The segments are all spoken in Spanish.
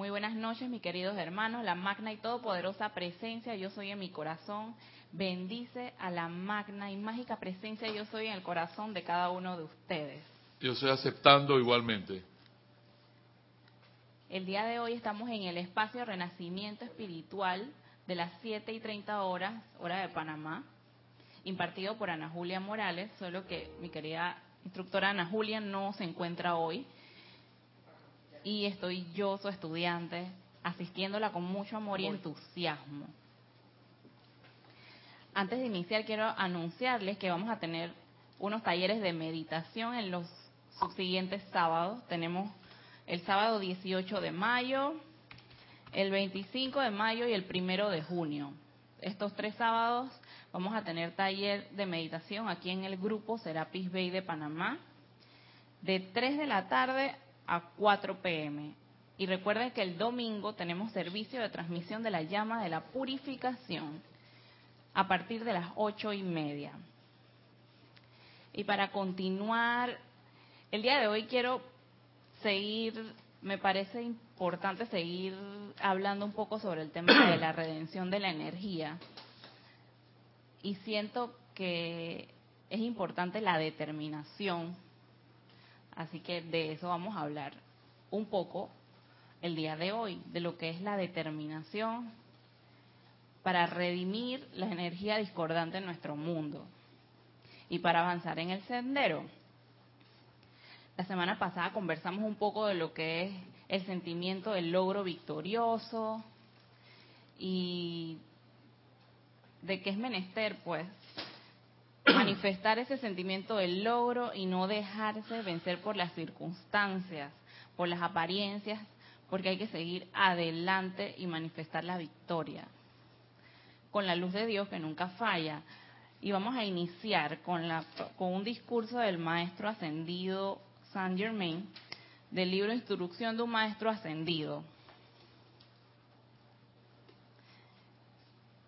Muy buenas noches, mis queridos hermanos. La magna y todopoderosa presencia, yo soy en mi corazón. Bendice a la magna y mágica presencia, yo soy en el corazón de cada uno de ustedes. Yo estoy aceptando igualmente. El día de hoy estamos en el espacio Renacimiento Espiritual de las 7 y 30 horas, hora de Panamá, impartido por Ana Julia Morales, solo que mi querida instructora Ana Julia no se encuentra hoy y estoy yo, su estudiante, asistiéndola con mucho amor y entusiasmo. Antes de iniciar, quiero anunciarles que vamos a tener unos talleres de meditación en los subsiguientes sábados. Tenemos el sábado 18 de mayo, el 25 de mayo y el primero de junio. Estos tres sábados vamos a tener taller de meditación aquí en el grupo Serapis Bay de Panamá, de 3 de la tarde a 4 pm. Y recuerden que el domingo tenemos servicio de transmisión de la llama de la purificación a partir de las ocho y media. Y para continuar, el día de hoy quiero seguir, me parece importante seguir hablando un poco sobre el tema de la redención de la energía. Y siento que es importante la determinación Así que de eso vamos a hablar un poco el día de hoy, de lo que es la determinación para redimir la energía discordante en nuestro mundo y para avanzar en el sendero. La semana pasada conversamos un poco de lo que es el sentimiento del logro victorioso y de qué es menester, pues, manifestar ese sentimiento del logro y no dejarse vencer por las circunstancias, por las apariencias, porque hay que seguir adelante y manifestar la victoria con la luz de Dios que nunca falla. Y vamos a iniciar con, la, con un discurso del maestro ascendido Saint Germain del libro Instrucción de un maestro ascendido.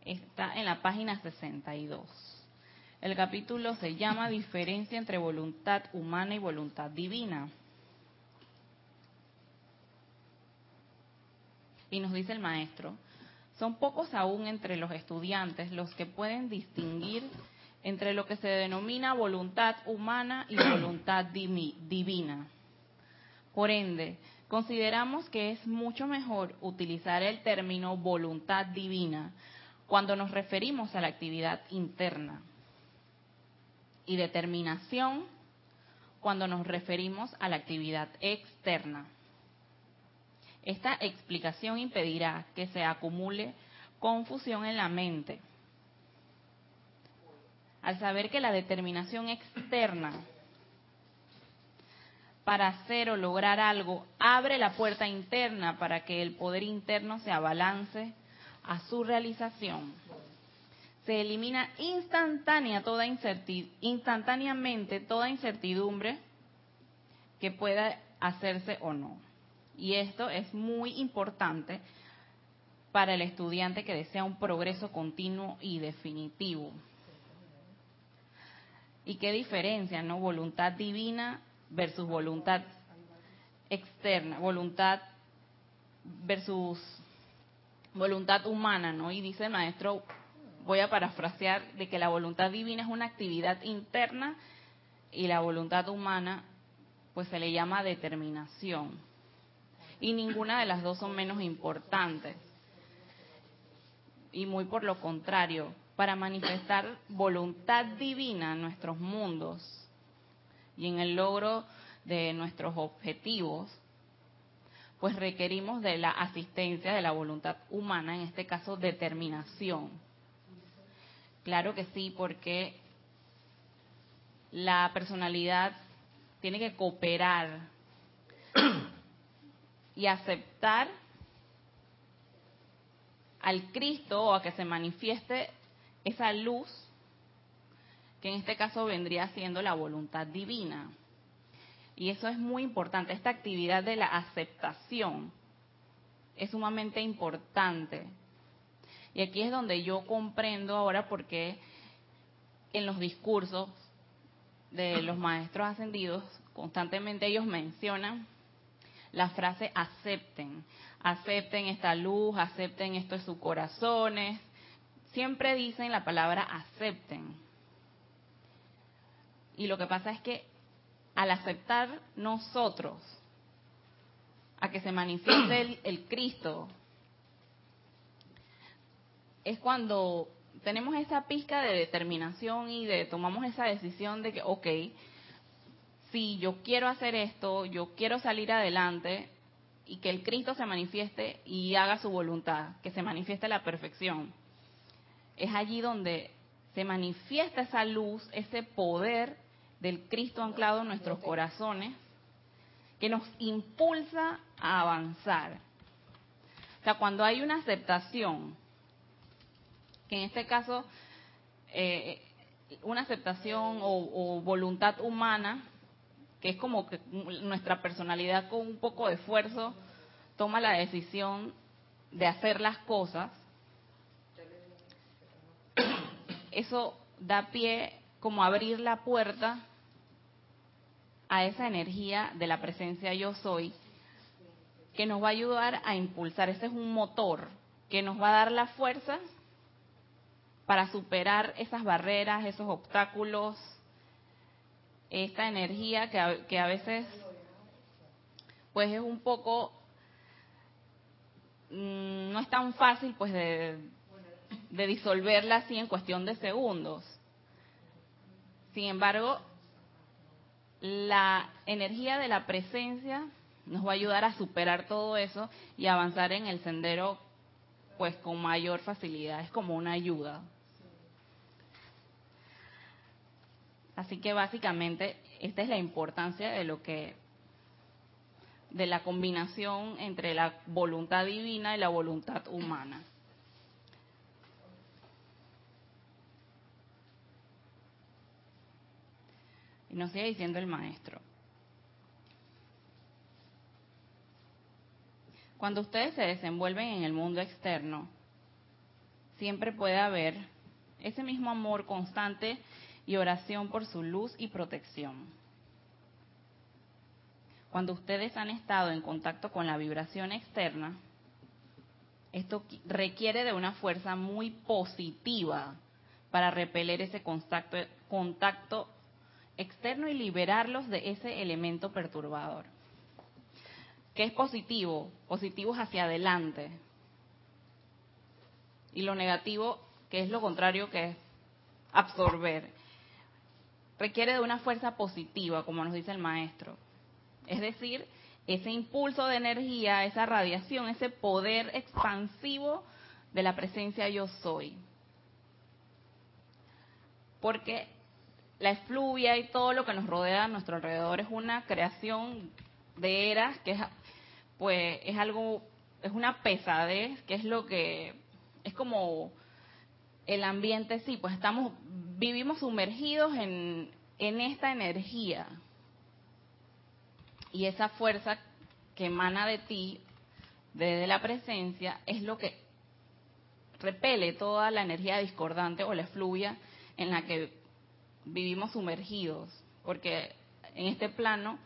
Está en la página 62. El capítulo se llama Diferencia entre voluntad humana y voluntad divina. Y nos dice el maestro, son pocos aún entre los estudiantes los que pueden distinguir entre lo que se denomina voluntad humana y voluntad divina. Por ende, consideramos que es mucho mejor utilizar el término voluntad divina cuando nos referimos a la actividad interna y determinación cuando nos referimos a la actividad externa. Esta explicación impedirá que se acumule confusión en la mente. Al saber que la determinación externa para hacer o lograr algo abre la puerta interna para que el poder interno se abalance a su realización se elimina instantánea toda instantáneamente toda incertidumbre que pueda hacerse o no. Y esto es muy importante para el estudiante que desea un progreso continuo y definitivo. ¿Y qué diferencia, no? Voluntad divina versus voluntad externa, voluntad versus voluntad humana, ¿no? Y dice el maestro voy a parafrasear, de que la voluntad divina es una actividad interna y la voluntad humana pues se le llama determinación. Y ninguna de las dos son menos importantes. Y muy por lo contrario, para manifestar voluntad divina en nuestros mundos y en el logro de nuestros objetivos, pues requerimos de la asistencia de la voluntad humana, en este caso determinación Claro que sí, porque la personalidad tiene que cooperar y aceptar al Cristo o a que se manifieste esa luz que en este caso vendría siendo la voluntad divina. Y eso es muy importante, esta actividad de la aceptación es sumamente importante y aquí es donde yo comprendo ahora por qué en los discursos de los maestros ascendidos constantemente ellos mencionan la frase acepten, acepten esta luz, acepten esto en sus corazones. Siempre dicen la palabra acepten. Y lo que pasa es que al aceptar nosotros a que se manifieste el, el Cristo, es cuando tenemos esa pizca de determinación y de tomamos esa decisión de que, ok, si yo quiero hacer esto, yo quiero salir adelante y que el Cristo se manifieste y haga su voluntad, que se manifieste la perfección. Es allí donde se manifiesta esa luz, ese poder del Cristo anclado en nuestros corazones, que nos impulsa a avanzar. O sea, cuando hay una aceptación, que en este caso eh, una aceptación o, voluntad humana, que es como que nuestra personalidad con un poco de esfuerzo toma la decisión de hacer las cosas, eso da pie como abrir la puerta a esa energía de la presencia yo soy, que nos va a ayudar a impulsar. Ese es un motor que nos va a dar la fuerza para superar esas barreras, esos obstáculos, esta energía que a, que a veces pues es un poco mm, no es tan fácil pues de, de disolverla así en cuestión de segundos. Sin embargo, la energía de la presencia nos va a ayudar a superar todo eso y avanzar en el sendero pues con mayor facilidad, es como una ayuda. Así que básicamente esta es la importancia de lo que de la combinación entre la voluntad divina y la voluntad humana. Y nos sigue diciendo el maestro. Cuando ustedes se desenvuelven en el mundo externo, siempre puede haber ese mismo amor constante y oración por su luz y protección. Cuando ustedes han estado en contacto con la vibración externa, esto requiere de una fuerza muy positiva para repeler ese contacto, externo y liberarlos de ese elemento perturbador. ¿Qué es positivo? Positivo es hacia adelante. Y lo negativo, que es lo contrario, que es absorber requiere de una fuerza positiva, como nos dice el maestro. Es decir, ese impulso de energía, esa radiación, ese poder expansivo de la presencia yo soy. Porque la efluvia y todo lo que nos rodea a nuestro alrededor es una creación de eras que es pues es algo es una pesadez que es lo que es como el ambiente sí pues estamos vivimos sumergidos en, esta energía y esa fuerza que emana de ti, desde la presencia, es lo que repele toda la energía discordante o la efluvia en la que vivimos sumergidos, porque en este plano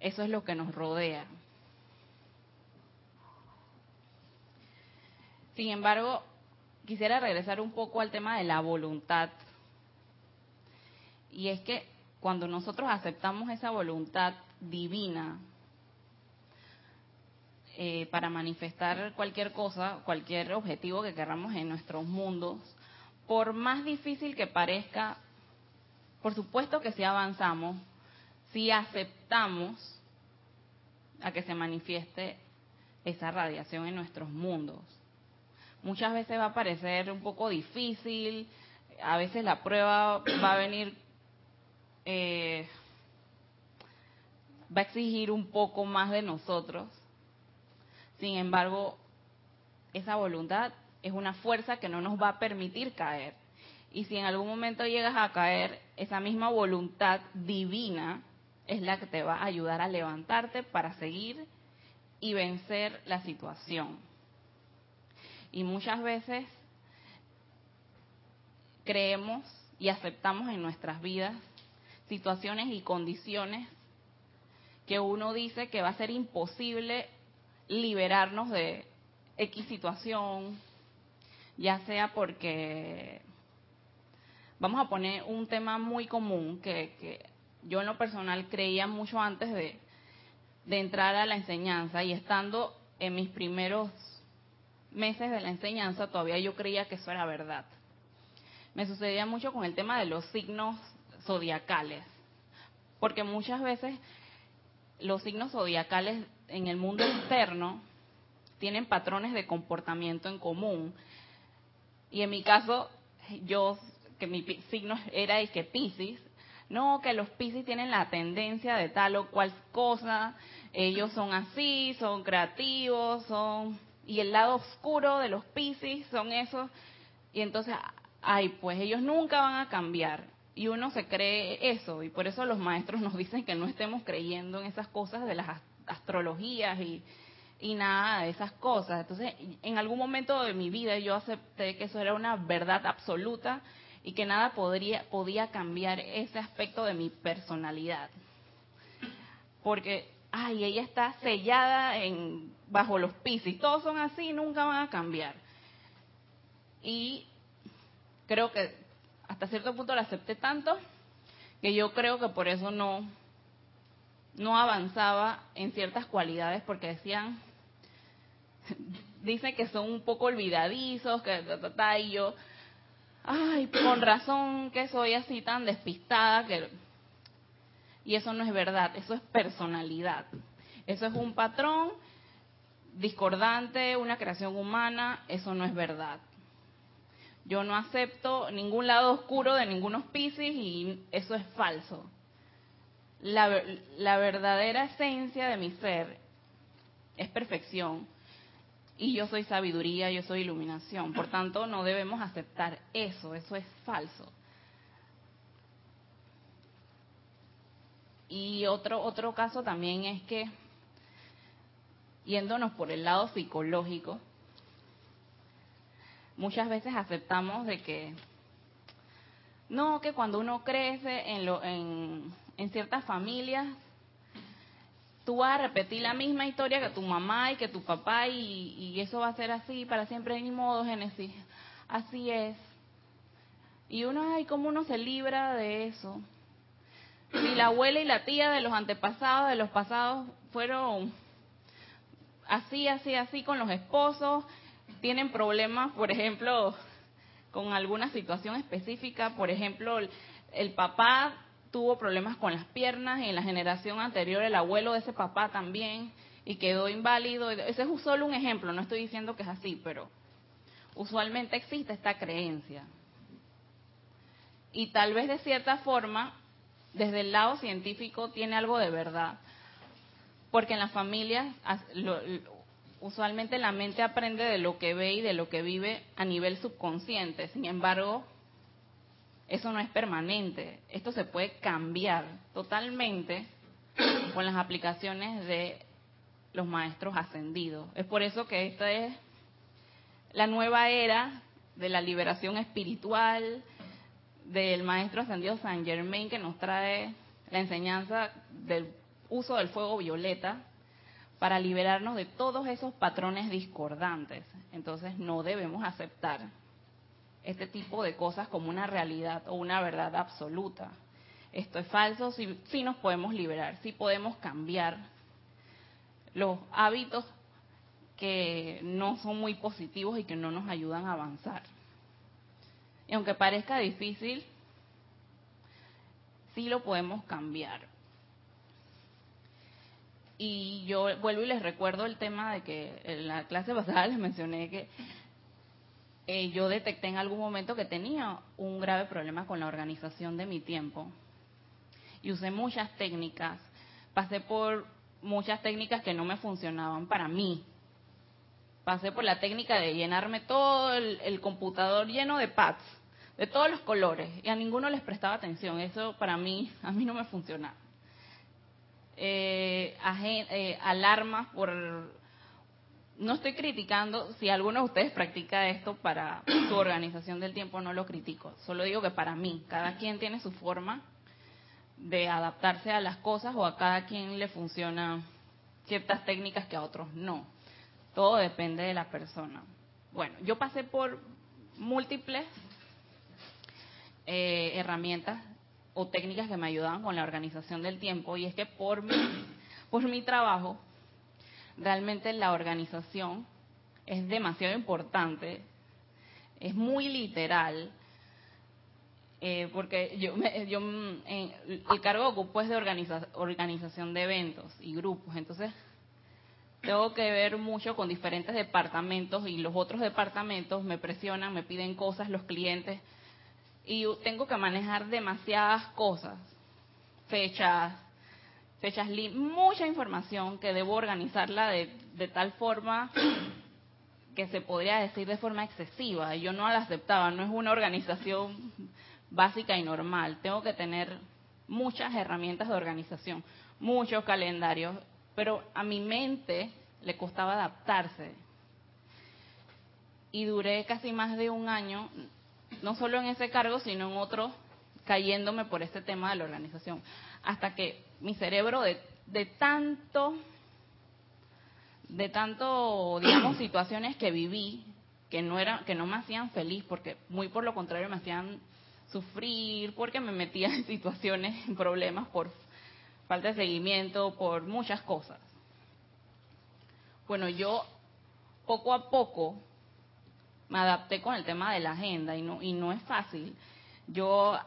eso es lo que nos rodea. Sin embargo, quisiera regresar un poco al tema de la voluntad y es que cuando nosotros aceptamos esa voluntad divina eh, para manifestar cualquier cosa, cualquier objetivo que queramos en nuestros mundos, por más difícil que parezca, por supuesto que si avanzamos, si aceptamos a que se manifieste esa radiación en nuestros mundos. Muchas veces va a parecer un poco difícil, a veces la prueba va a venir eh, va a exigir un poco más de nosotros. Sin embargo, esa voluntad es una fuerza que no nos va a permitir caer. Y si en algún momento llegas a caer, esa misma voluntad divina es la que te va a ayudar a levantarte para seguir y vencer la situación. Y muchas veces creemos y aceptamos en nuestras vidas situaciones y condiciones que uno dice que va a ser imposible liberarnos de X situación, ya sea porque vamos a poner un tema muy común que, yo en lo personal creía mucho antes de, de entrar a la enseñanza y estando en mis primeros meses de la enseñanza todavía yo creía que eso era verdad. Me sucedía mucho con el tema de los signos zodiacales, porque muchas veces los signos zodiacales en el mundo externo tienen patrones de comportamiento en común. Y en mi caso, yo, que mi signo era el que Pisces, no, que los Pisces tienen la tendencia de tal o cual cosa, ellos son así, son creativos, son... Y el lado oscuro de los Pisces son esos. Y entonces, ay, pues ellos nunca van a cambiar. Y uno se cree eso, y por eso los maestros nos dicen que no estemos creyendo en esas cosas de las astrologías y, y nada de esas cosas. Entonces, en algún momento de mi vida yo acepté que eso era una verdad absoluta y que nada podría, podía cambiar ese aspecto de mi personalidad. Porque, ay, ella está sellada en, bajo los pisos, todos son así, nunca van a cambiar. Y creo que hasta cierto punto la acepté tanto que yo creo que por eso no, no avanzaba en ciertas cualidades porque decían, dicen que son un poco olvidadizos, que y yo, ay, con razón que soy así tan despistada que y eso no es verdad, eso es personalidad. Eso es un patrón discordante, una creación humana, eso no es verdad. Yo no acepto ningún lado oscuro de ningunos piscis y eso es falso. La, la verdadera esencia de mi ser es perfección y yo soy sabiduría, yo soy iluminación. Por tanto, no debemos aceptar eso, eso es falso. Y otro, otro caso también es que, yéndonos por el lado psicológico, muchas veces aceptamos de que, no, que cuando uno crece en, lo, en, en ciertas familias, tú vas a repetir la misma historia que tu mamá y que tu papá y, eso va a ser así para siempre en modo Génesis. Así es. Y uno, ay, ¿cómo uno se libra de eso? Si la abuela y la tía de los antepasados, de los pasados, fueron así, así, así con los esposos, tienen problemas, por ejemplo, con alguna situación específica, por ejemplo, el papá tuvo problemas con las piernas y en la generación anterior el abuelo de ese papá también y quedó inválido. Ese es solo un ejemplo, no estoy diciendo que es así, pero usualmente existe esta creencia. Y tal vez de cierta forma, desde el lado científico tiene algo de verdad, porque en las familias usualmente la mente aprende de lo que ve y de lo que vive a nivel subconsciente. Sin embargo, eso no es permanente. Esto se puede cambiar totalmente con las aplicaciones de los maestros ascendidos. Es por eso que esta es la nueva era de la liberación espiritual del maestro ascendido San Germain que nos trae la enseñanza del uso del fuego violeta para liberarnos de todos esos patrones discordantes. Entonces no debemos aceptar este tipo de cosas como una realidad o una verdad absoluta. Esto es falso, sí, sí nos podemos liberar, sí podemos cambiar los hábitos que no son muy positivos y que no nos ayudan a avanzar. Y aunque parezca difícil, sí lo podemos cambiar. Y yo vuelvo y les recuerdo el tema de que en la clase pasada les mencioné que eh, yo detecté en algún momento que tenía un grave problema con la organización de mi tiempo. Y usé muchas técnicas, pasé por muchas técnicas que no me funcionaban para mí. Pasé por la técnica de llenarme todo el, computador lleno de pads, de todos los colores, y a ninguno les prestaba atención. Eso para mí, a mí no me funcionaba. Eh, eh, alarmas por no estoy criticando, si alguno de ustedes practica esto para su organización del tiempo, no lo critico. Solo digo que para mí, cada quien tiene su forma de adaptarse a las cosas o a cada quien le funciona ciertas técnicas que a otros no. Todo depende de la persona. Bueno, yo pasé por múltiples eh, herramientas o técnicas que me ayudaban con la organización del tiempo y es que por mi, por mi trabajo realmente la organización es demasiado importante, es muy literal, eh, porque yo, yo el cargo ocupo es de organización de eventos y grupos, entonces tengo que ver mucho con diferentes departamentos y los otros departamentos me presionan, me piden cosas, los clientes, y tengo que manejar demasiadas cosas, fechas, fechas, mucha información que debo organizarla de, de tal forma que se podría decir de forma excesiva. Yo no la aceptaba, no es una organización básica y normal. Tengo que tener muchas herramientas de organización, muchos calendarios, pero a mi mente le costaba adaptarse. Y duré casi más de un año, no solo en ese cargo, sino en otro, cayéndome por este tema de la organización. Hasta que mi cerebro de, de tanto, de tanto, digamos, situaciones que viví, que no era, que no me hacían feliz, porque muy por lo contrario me hacían sufrir, porque me metía en situaciones, en problemas por falta de seguimiento, por muchas cosas. Bueno, yo poco a poco me adapté con el tema de la agenda y no, y no es fácil. Yo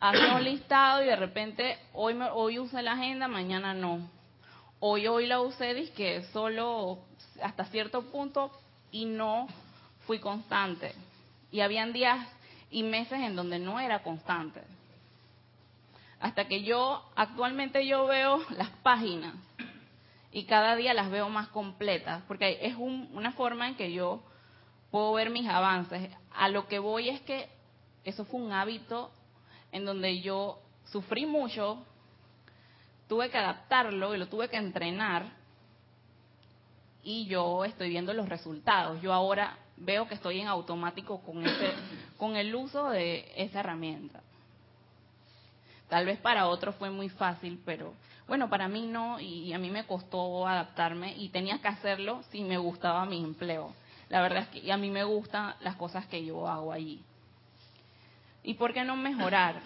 hacía un listado y de repente hoy, me, hoy usé la agenda, mañana no. Hoy, hoy la usé, que solo hasta cierto punto y no fui constante. Y habían días y meses en donde no era constante. Hasta que yo, actualmente yo veo las páginas y cada día las veo más completas, porque es una forma en que yo puedo ver mis avances. A lo que voy es que eso fue un hábito en donde yo sufrí mucho, tuve que adaptarlo y lo tuve que entrenar y yo estoy viendo los resultados. Yo ahora veo que estoy en automático con ese con el uso de esa herramienta. Tal vez para otros fue muy fácil, pero bueno, para mí no y a mí me costó adaptarme y tenía que hacerlo si me gustaba mi empleo. La verdad es que a mí me gustan las cosas que yo hago allí. ¿Y por qué no mejorar?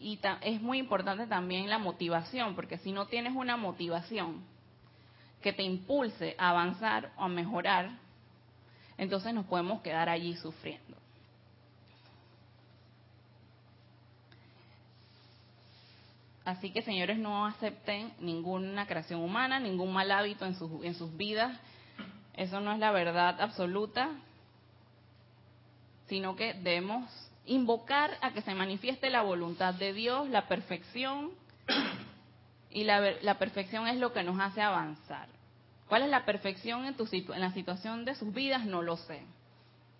Y es muy importante también la motivación, porque si no tienes una motivación que te impulse a avanzar o a mejorar, entonces nos podemos quedar allí sufriendo. Así que señores, no acepten ninguna creación humana, ningún mal hábito en sus, en sus vidas. Eso no es la verdad absoluta, sino que debemos invocar a que se manifieste la voluntad de Dios, la perfección, y la, la perfección es lo que nos hace avanzar. ¿Cuál es la perfección en, tu, en la situación de sus vidas? No lo sé.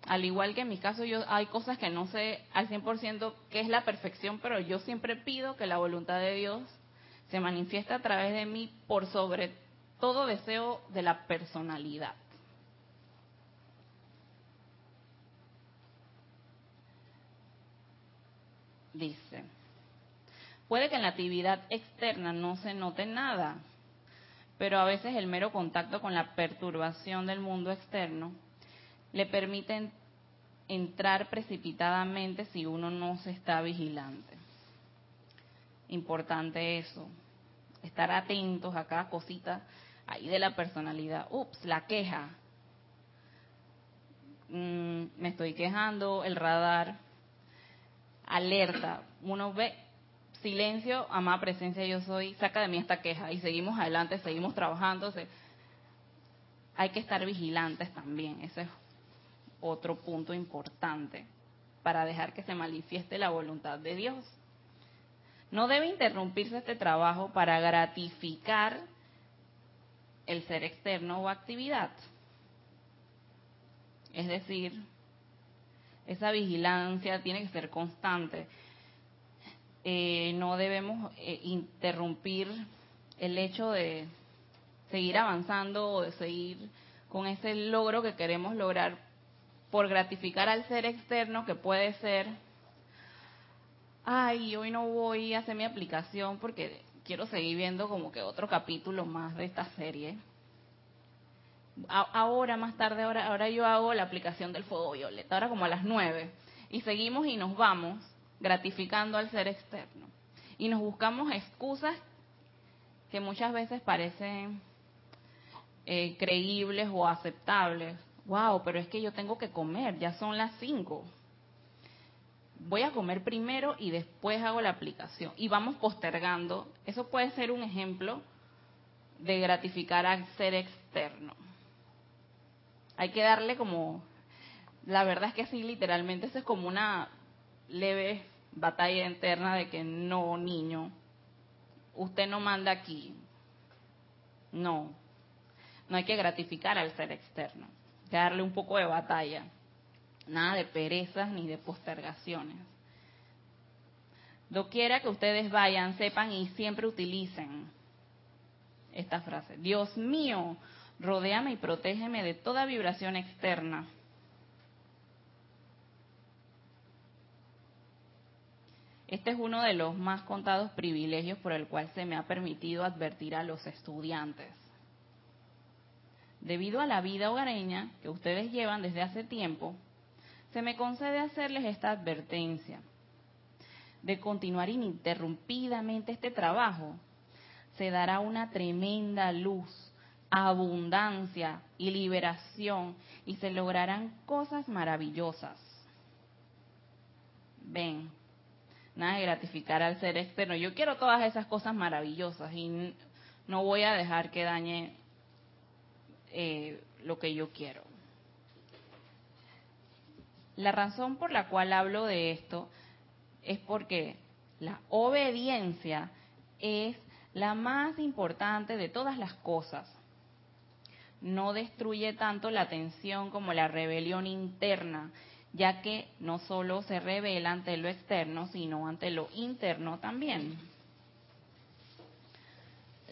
Al igual que en mi caso, yo hay cosas que no sé al 100% qué es la perfección, pero yo siempre pido que la voluntad de Dios se manifieste a través de mí por sobre todo deseo de la personalidad. Dice, puede que en la actividad externa no se note nada, pero a veces el mero contacto con la perturbación del mundo externo le permite entrar precipitadamente si uno no se está vigilante. Importante eso, estar atentos a cada cosita ahí de la personalidad. Ups, la queja. Mm, me estoy quejando, el radar, alerta. Uno ve, silencio, amada presencia, yo soy, saca de mí esta queja y seguimos adelante, seguimos trabajando. hay que estar vigilantes también, ese es otro punto importante para dejar que se manifieste la voluntad de Dios. No debe interrumpirse este trabajo para gratificar el ser externo o actividad. Es decir, esa vigilancia tiene que ser constante. Eh, no debemos eh, interrumpir el hecho de seguir avanzando o de seguir con ese logro que queremos lograr por gratificar al ser externo que puede ser ay, hoy no voy a hacer mi aplicación porque quiero seguir viendo como que otro capítulo más de esta serie. ahora, más tarde, ahora, ahora yo hago la aplicación del fuego violeta, ahora como a las nueve. Y seguimos y nos vamos gratificando al ser externo. Y nos buscamos excusas que muchas veces parecen eh, creíbles o aceptables. Wow, pero es que yo tengo que comer, ya son las cinco voy a comer primero y después hago la aplicación. Y vamos postergando. Eso puede ser un ejemplo de gratificar al ser externo. Hay que darle como, la verdad es que sí, literalmente eso es como una leve batalla interna de que no, niño, usted no manda aquí. No, no hay que gratificar al ser externo, darle un poco de batalla. Nada de perezas ni de postergaciones. Doquiera que ustedes vayan, sepan y siempre utilicen esta frase. Dios mío, rodéame y protégeme de toda vibración externa. Este es uno de los más contados privilegios por el cual se me ha permitido advertir a los estudiantes. Debido a la vida hogareña que ustedes llevan desde hace tiempo, se me concede hacerles esta advertencia de continuar ininterrumpidamente este trabajo, se dará una tremenda luz, abundancia y liberación y se lograrán cosas maravillosas. Ven, nada de gratificar al ser externo. Yo quiero todas esas cosas maravillosas y no voy a dejar que dañe eh, lo que yo quiero. La razón por la cual hablo de esto es porque la obediencia es la más importante de todas las cosas. No destruye tanto la atención como la rebelión interna, ya que no solo se revela ante lo externo, sino ante lo interno también.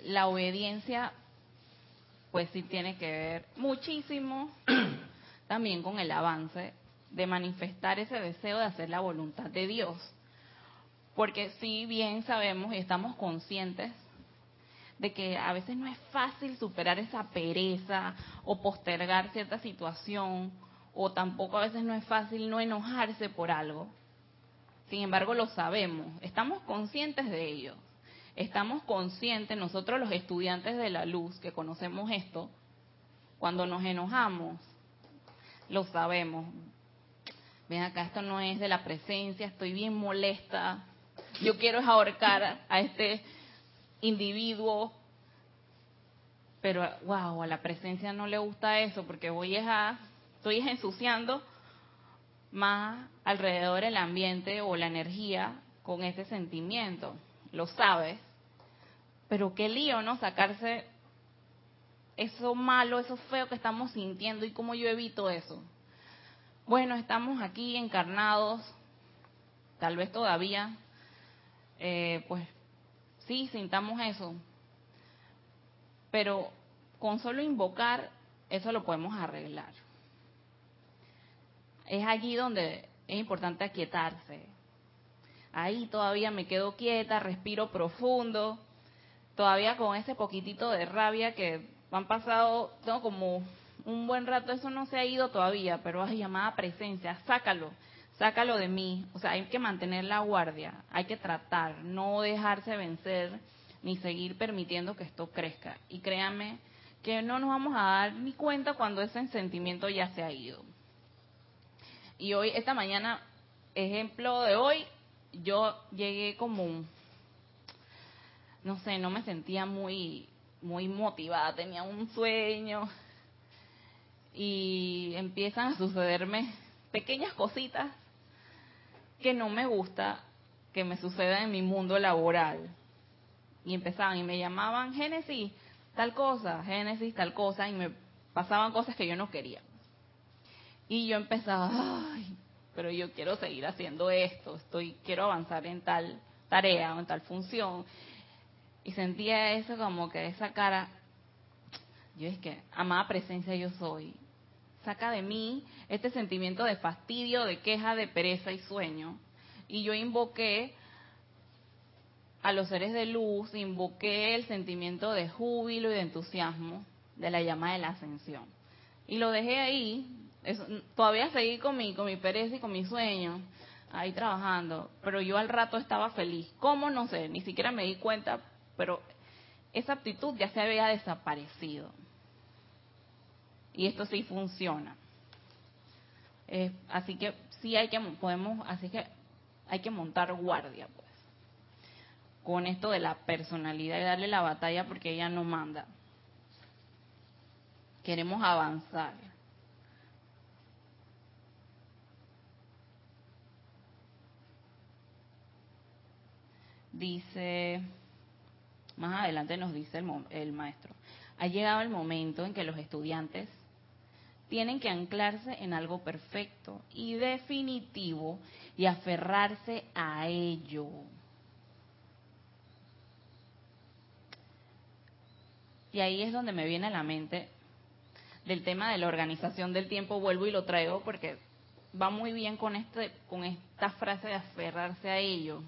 La obediencia, pues sí tiene que ver muchísimo también con el avance de manifestar ese deseo de hacer la voluntad de Dios. Porque si bien sabemos y estamos conscientes de que a veces no es fácil superar esa pereza o postergar cierta situación, o tampoco a veces no es fácil no enojarse por algo. Sin embargo, lo sabemos, estamos conscientes de ello. Estamos conscientes, nosotros los estudiantes de la luz que conocemos esto, cuando nos enojamos, lo sabemos, ven acá, esto no es de la presencia, estoy bien molesta, yo quiero ahorcar a este individuo, pero wow, a la presencia no le gusta eso porque voy a, estoy ensuciando más alrededor el ambiente o la energía con ese sentimiento, lo sabes, pero qué lío, ¿no? Sacarse eso malo, eso feo que estamos sintiendo y cómo yo evito eso bueno, estamos aquí encarnados, tal vez todavía, eh, pues sí, sintamos eso, pero con solo invocar, eso lo podemos arreglar. Es allí donde es importante aquietarse. Ahí todavía me quedo quieta, respiro profundo, todavía con ese poquitito de rabia que han pasado, tengo como un buen rato, eso no se ha ido todavía, pero hay llamada presencia, sácalo, sácalo de mí. O sea, hay que mantener la guardia, hay que tratar, no dejarse vencer ni seguir permitiendo que esto crezca. Y créame que no nos vamos a dar ni cuenta cuando ese sentimiento ya se ha ido. Y hoy, esta mañana, ejemplo de hoy, yo llegué como, no sé, no me sentía muy, muy motivada, tenía un sueño, y empiezan a sucederme pequeñas cositas que no me gusta que me sucedan en mi mundo laboral. Y empezaban y me llamaban Génesis, tal cosa, Génesis, tal cosa, y me pasaban cosas que yo no quería. Y yo empezaba, ay, pero yo quiero seguir haciendo esto, estoy, quiero avanzar en tal tarea o en tal función. Y sentía eso como que esa cara, yo es que, amada presencia yo soy, saca de mí este sentimiento de fastidio, de queja, de pereza y sueño. Y yo invoqué a los seres de luz, invoqué el sentimiento de júbilo y de entusiasmo de la llama de la ascensión. Y lo dejé ahí, todavía seguí con mi, con mi pereza y con mi sueño, ahí trabajando, pero yo al rato estaba feliz. ¿Cómo? No sé, ni siquiera me di cuenta, pero esa actitud ya se había desaparecido. Y esto sí funciona. así que sí hay que, podemos, así que hay que montar guardia, pues, con esto de la personalidad y darle la batalla porque ella no manda. Queremos avanzar. Dice, más adelante nos dice el, el maestro, ha llegado el momento en que los estudiantes tienen que anclarse en algo perfecto y definitivo y aferrarse a ello. Y ahí es donde me viene a la mente del tema de la organización del tiempo, vuelvo y lo traigo porque va muy bien con, este, con esta frase de aferrarse a ello.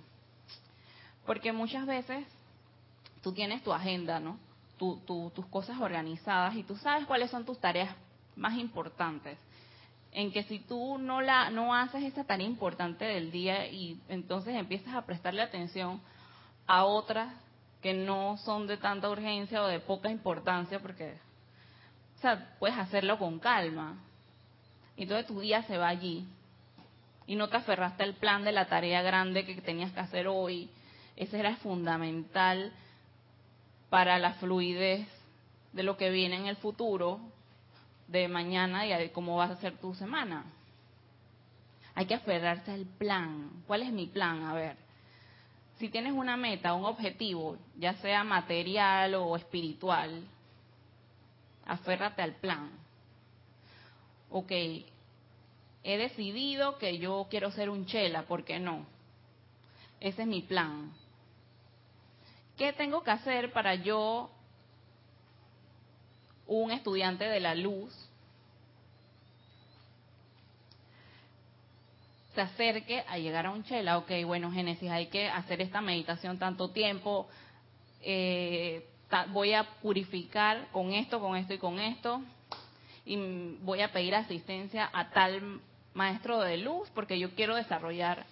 Porque muchas veces tú tienes tu agenda, ¿no? tus cosas organizadas y tú sabes cuáles son tus tareas más importantes. En que si tú no la no haces esa tarea importante del día y entonces empiezas a prestarle atención a otras que no son de tanta urgencia o de poca importancia, porque o sea, puedes hacerlo con calma. Y todo tu día se va allí. Y no te aferraste al plan de la tarea grande que tenías que hacer hoy. Ese era fundamental para la fluidez de lo que viene en el futuro, de mañana y de cómo vas a hacer tu semana. Hay que aferrarse al plan. ¿Cuál es mi plan? A ver, si tienes una meta, un objetivo, ya sea material o espiritual, aférrate al plan. Ok, he decidido que yo quiero ser un chela, ¿por qué no? Ese es mi plan. ¿Qué tengo que hacer para yo, un estudiante de la luz, se acerque a llegar a un chela? Ok, bueno, Génesis, hay que hacer esta meditación tanto tiempo. Eh, voy a purificar con esto, con esto y con esto. Y voy a pedir asistencia a tal maestro de luz porque yo quiero desarrollar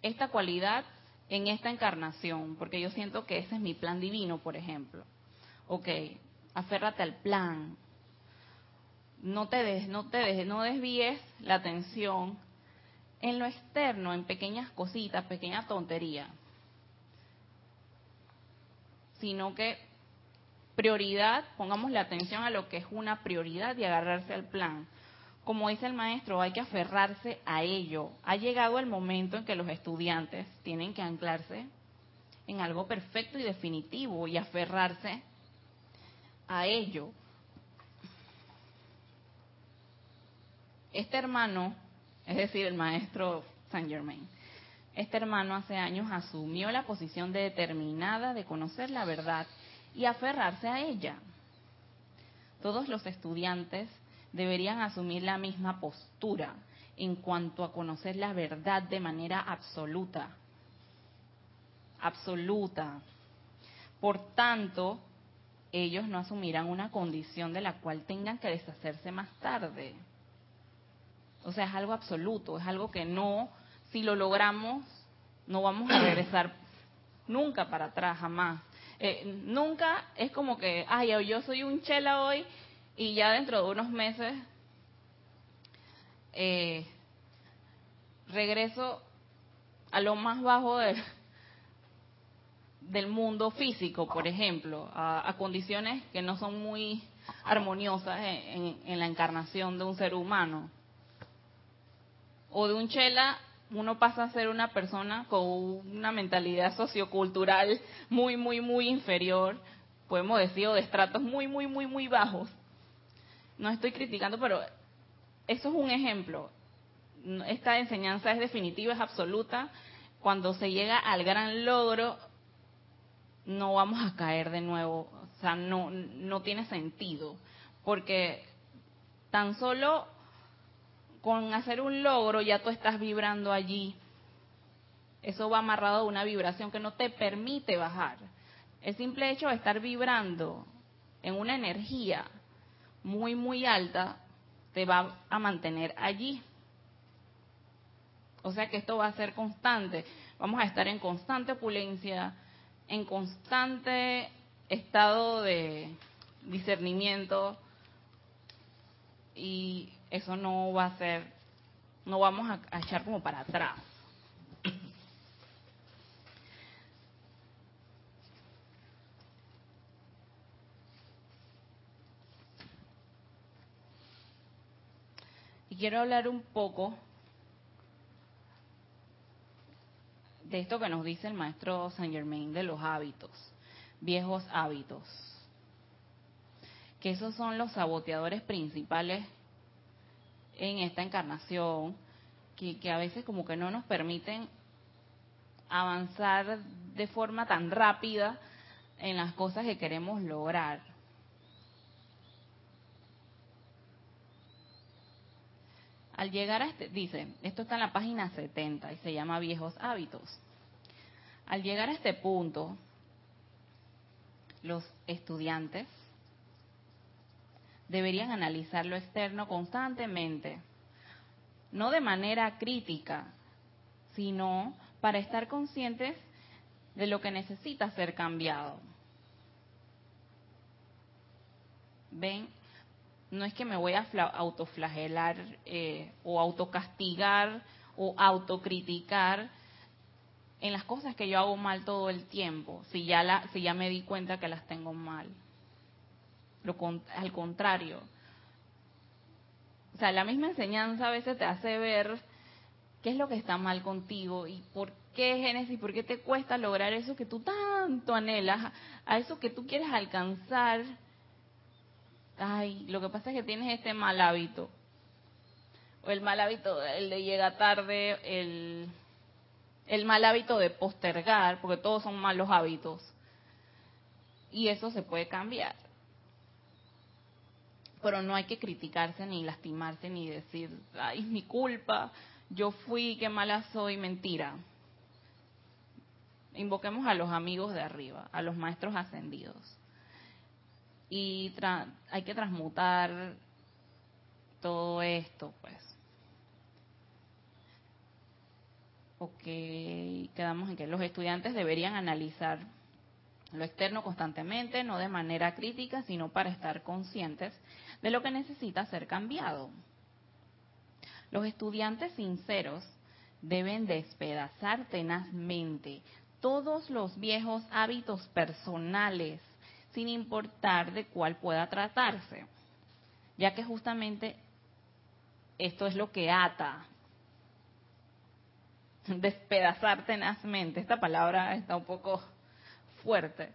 esta cualidad en esta encarnación, porque yo siento que ese es mi plan divino, por ejemplo. Ok, aférrate al plan. No te des, no te des, no desvíes la atención en lo externo, en pequeñas cositas, pequeñas tonterías. Sino que prioridad, pongamos la atención a lo que es una prioridad y agarrarse al plan como dice el maestro, hay que aferrarse a ello. Ha llegado el momento en que los estudiantes tienen que anclarse en algo perfecto y definitivo y aferrarse a ello. Este hermano, es decir, el maestro Saint Germain, este hermano hace años asumió la posición determinada de conocer la verdad y aferrarse a ella. Todos los estudiantes deberían asumir la misma postura en cuanto a conocer la verdad de manera absoluta. Absoluta. Por tanto, ellos no asumirán una condición de la cual tengan que deshacerse más tarde. O sea, es algo absoluto, es algo que no, si lo logramos, no vamos a regresar nunca para atrás, jamás. Eh, nunca es como que, ay, yo soy un chela hoy y ya dentro de unos meses eh, regreso a lo más bajo del mundo físico, por ejemplo, a, condiciones que no son muy armoniosas en, en, la encarnación de un ser humano. O de un chela, uno pasa a ser una persona con una mentalidad sociocultural muy, muy, muy inferior, podemos decir, o de estratos muy, muy, muy, muy bajos no estoy criticando, pero eso es un ejemplo. Esta enseñanza es definitiva, es absoluta. Cuando se llega al gran logro, no vamos a caer de nuevo. O sea, no, no tiene sentido. Porque tan solo con hacer un logro ya tú estás vibrando allí eso va amarrado a una vibración que no te permite bajar. El simple hecho de estar vibrando en una energía muy, muy alta te va a mantener allí. O sea que esto va a ser constante. Vamos a estar en constante opulencia, en constante estado de discernimiento y eso no va a ser, no vamos a, echar como para atrás. Y quiero hablar un poco de esto que nos dice el maestro Saint Germain de los hábitos, viejos hábitos. Que esos son los saboteadores principales en esta encarnación, que, que a veces como que no nos permiten avanzar de forma tan rápida en las cosas que queremos lograr. Al llegar a este, dice, esto está en la página 70 y se llama viejos hábitos. Al llegar a este punto, los estudiantes deberían analizar lo externo constantemente, no de manera crítica, sino para estar conscientes de lo que necesita ser cambiado. Ven, no es que me voy a autoflagelar eh, o autocastigar o autocriticar en las cosas que yo hago mal todo el tiempo, si ya, la, si ya me di cuenta que las tengo mal. Lo, al contrario. O sea, la misma enseñanza a veces te hace ver qué es lo que está mal contigo y por qué Génesis, por qué te cuesta lograr eso que tú tanto anhelas, a eso que tú quieres alcanzar ay, lo que pasa es que tienes este mal hábito. O el mal hábito, el de llegar tarde, el, el mal hábito de postergar, porque todos son malos hábitos. Y eso se puede cambiar. Pero no hay que criticarse ni lastimarse ni decir, ay, es mi culpa, yo fui, qué mala soy, mentira. Invoquemos a los amigos de arriba, a los maestros ascendidos y hay que transmutar todo esto, pues. Ok, quedamos en que los estudiantes deberían analizar lo externo constantemente, no de manera crítica, sino para estar conscientes de lo que necesita ser cambiado. Los estudiantes sinceros deben despedazar tenazmente todos los viejos hábitos personales sin importar de cuál pueda tratarse, ya que justamente esto es lo que ata, despedazar tenazmente. Esta palabra está un poco fuerte,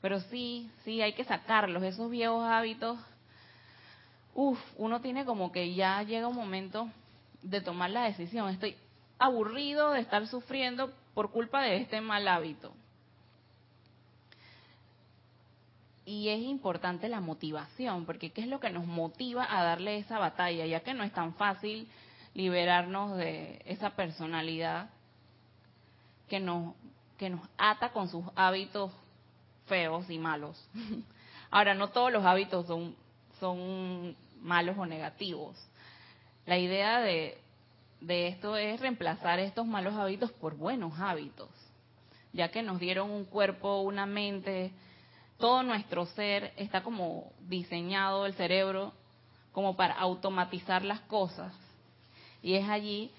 pero sí, sí, hay que sacarlos, esos viejos hábitos. Uf, uno tiene como que ya llega un momento de tomar la decisión. Estoy aburrido de estar sufriendo por culpa de este mal hábito. Y es importante la motivación, porque ¿qué es lo que nos motiva a darle esa batalla? Ya que no es tan fácil liberarnos de esa personalidad que nos, que nos ata con sus hábitos feos y malos. Ahora, no todos los hábitos son, son malos o negativos. La idea de, de esto es reemplazar estos malos hábitos por buenos hábitos, ya que nos dieron un cuerpo, una mente, todo nuestro ser está como diseñado el cerebro como para automatizar las cosas. Y es allí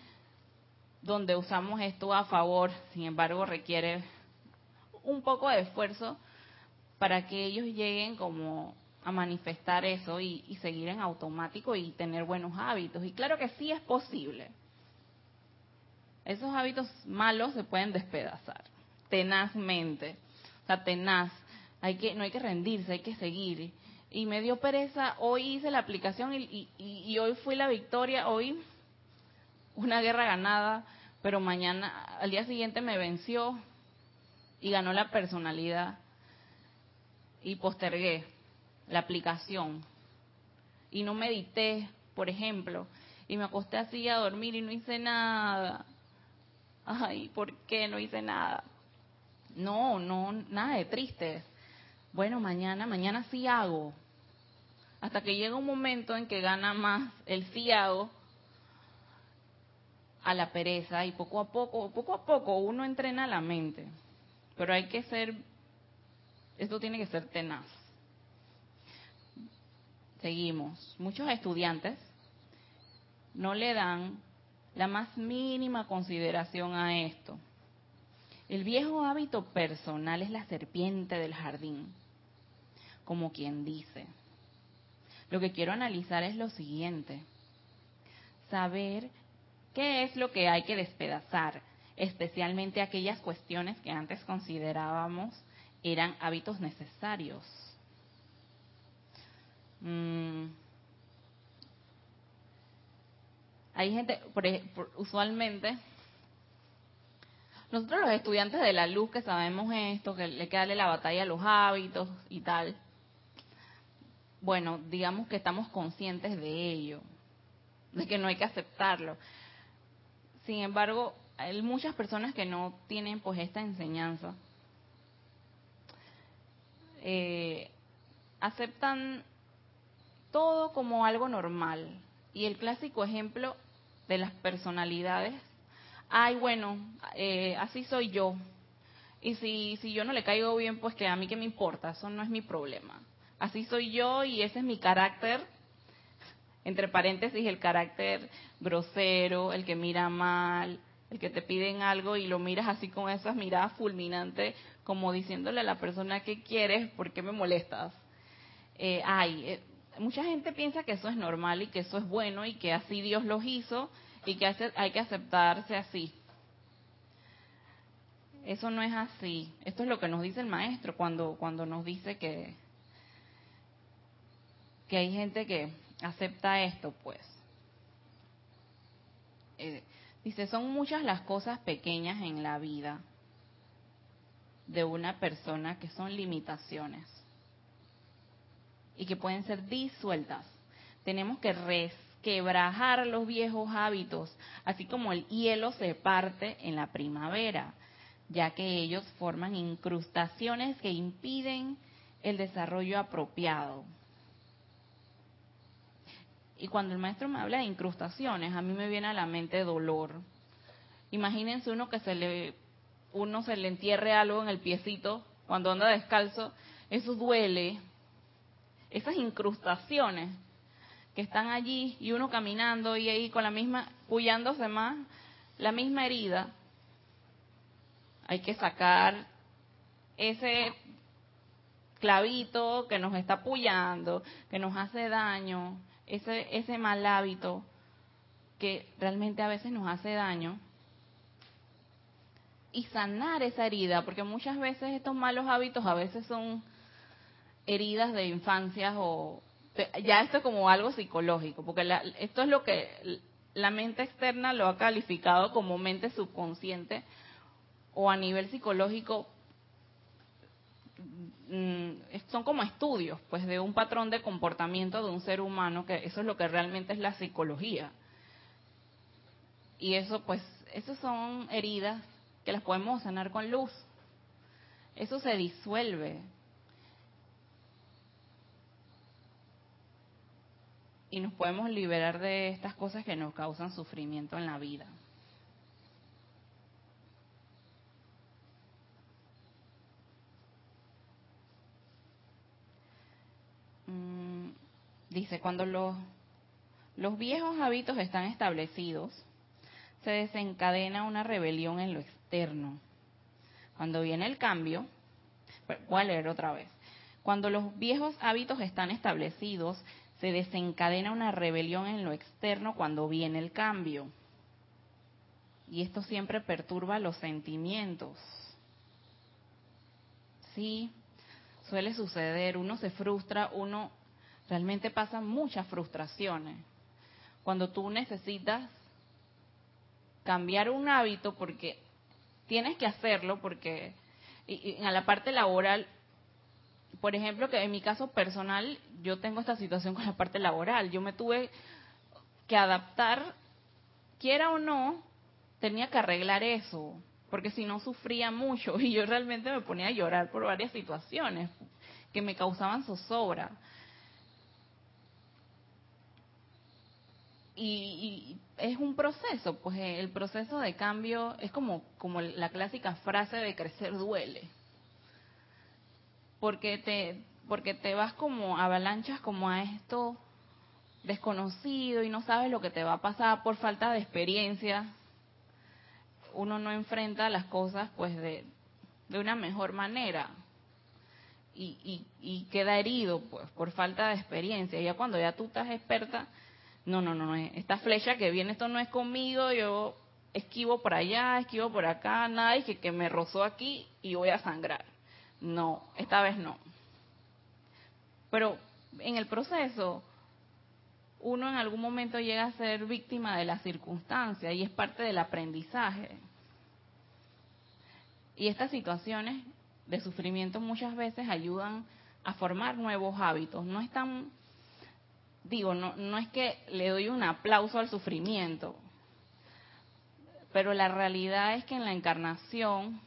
donde usamos esto a favor, sin embargo requiere un poco de esfuerzo para que ellos lleguen como a manifestar eso y, y, seguir en automático y tener buenos hábitos. Y claro que sí es posible. Esos hábitos malos se pueden despedazar tenazmente, o sea, tenaz hay que no hay que rendirse, hay que seguir. Y me dio pereza, hoy hice la aplicación y, y, hoy fui la victoria, hoy una guerra ganada, pero mañana, al día siguiente me venció y ganó la personalidad y postergué la aplicación y no medité, por ejemplo, y me acosté así a dormir y no hice nada. ay, ¿por qué no hice nada? No, no, nada de triste. Bueno, mañana, mañana sí hago. Hasta que llega un momento en que gana más el sí hago a la pereza y poco a poco, poco a poco uno entrena la mente. Pero hay que ser, esto tiene que ser tenaz. Seguimos. Muchos estudiantes no le dan la más mínima consideración a esto. El viejo hábito personal es la serpiente del jardín, como quien dice. Lo que quiero analizar es lo siguiente. Saber qué es lo que hay que despedazar, especialmente aquellas cuestiones que antes considerábamos eran hábitos necesarios. Mm. Hay gente, por, usualmente, nosotros los estudiantes de la luz que sabemos esto, que le que darle la batalla a los hábitos y tal, bueno, digamos que estamos conscientes de ello, de que no hay que aceptarlo. Sin embargo, hay muchas personas que no tienen pues esta enseñanza. Eh, aceptan todo como algo normal. Y el clásico ejemplo de las personalidades, ay, bueno, eh, así soy yo. Y si, si yo no le caigo bien, pues que a mí que me importa, eso no es mi problema. Así soy yo y ese es mi carácter, entre paréntesis, el carácter grosero, el que mira mal, el que te piden algo y lo miras así con esas miradas fulminantes, como diciéndole a la persona que quieres, ¿por qué me molestas? Eh, ay, eh, mucha gente piensa que eso es normal y que eso es bueno y que así Dios los hizo y que hay que aceptarse así. Eso no es así. Esto es lo que nos dice el maestro cuando, cuando nos dice que, que hay gente que acepta esto, pues. Eh, dice, son muchas las cosas pequeñas en la vida de una persona que son limitaciones y que pueden ser disueltas. Tenemos que resquebrajar los viejos hábitos, así como el hielo se parte en la primavera, ya que ellos forman incrustaciones que impiden el desarrollo apropiado. Y cuando el maestro me habla de incrustaciones, a mí me viene a la mente dolor. Imagínense uno que se le uno se le entierre algo en el piecito cuando anda descalzo, eso duele, esas incrustaciones que están allí y uno caminando y ahí con la misma, puyándose más, la misma herida, hay que sacar ese clavito que nos está puyando, que nos hace daño, ese, ese mal hábito que realmente a veces nos hace daño y sanar esa herida, porque muchas veces estos malos hábitos a veces son heridas de infancia o ya esto es como algo psicológico, porque esto es lo que la mente externa lo ha calificado como mente subconsciente o a nivel psicológico son como estudios pues de un patrón de comportamiento de un ser humano que eso es lo que realmente es la psicología. Y eso pues esas son heridas que las podemos sanar con luz. Eso se disuelve. Y nos podemos liberar de estas cosas que nos causan sufrimiento en la vida. Mm, dice, cuando los, los viejos hábitos están establecidos, se desencadena una rebelión en lo externo. Cuando viene el cambio, voy a leer otra vez. Cuando los viejos hábitos están establecidos, se desencadena una rebelión en lo externo cuando viene el cambio. Y esto siempre perturba los sentimientos. Sí, suele suceder, uno se frustra, uno realmente pasa muchas frustraciones. Cuando tú necesitas cambiar un hábito porque tienes que hacerlo, porque en la parte laboral por ejemplo, que en mi caso personal, yo tengo esta situación con la parte laboral. Yo me tuve que adaptar, quiera o no, tenía que arreglar eso, porque si no sufría mucho y yo realmente me ponía a llorar por varias situaciones que me causaban zozobra. Y, es un proceso, pues el proceso de cambio es como, como la clásica frase de crecer duele. Porque te, porque te vas como avalanchas como a esto desconocido y no sabes lo que te va a pasar por falta de experiencia. Uno no enfrenta las cosas pues de, de una mejor manera y, y, queda herido pues por falta de experiencia. Ya cuando ya tú estás experta, no, no, no, esta flecha que viene, esto no es conmigo, yo esquivo por allá, esquivo por acá, nada, y que, que me rozó aquí y voy a sangrar. No, esta vez no. Pero en el proceso, uno en algún momento llega a ser víctima de la circunstancia y es parte del aprendizaje. Y estas situaciones de sufrimiento muchas veces ayudan a formar nuevos hábitos. No es tan, digo, no, no es que le doy un aplauso al sufrimiento, pero la realidad es que en la encarnación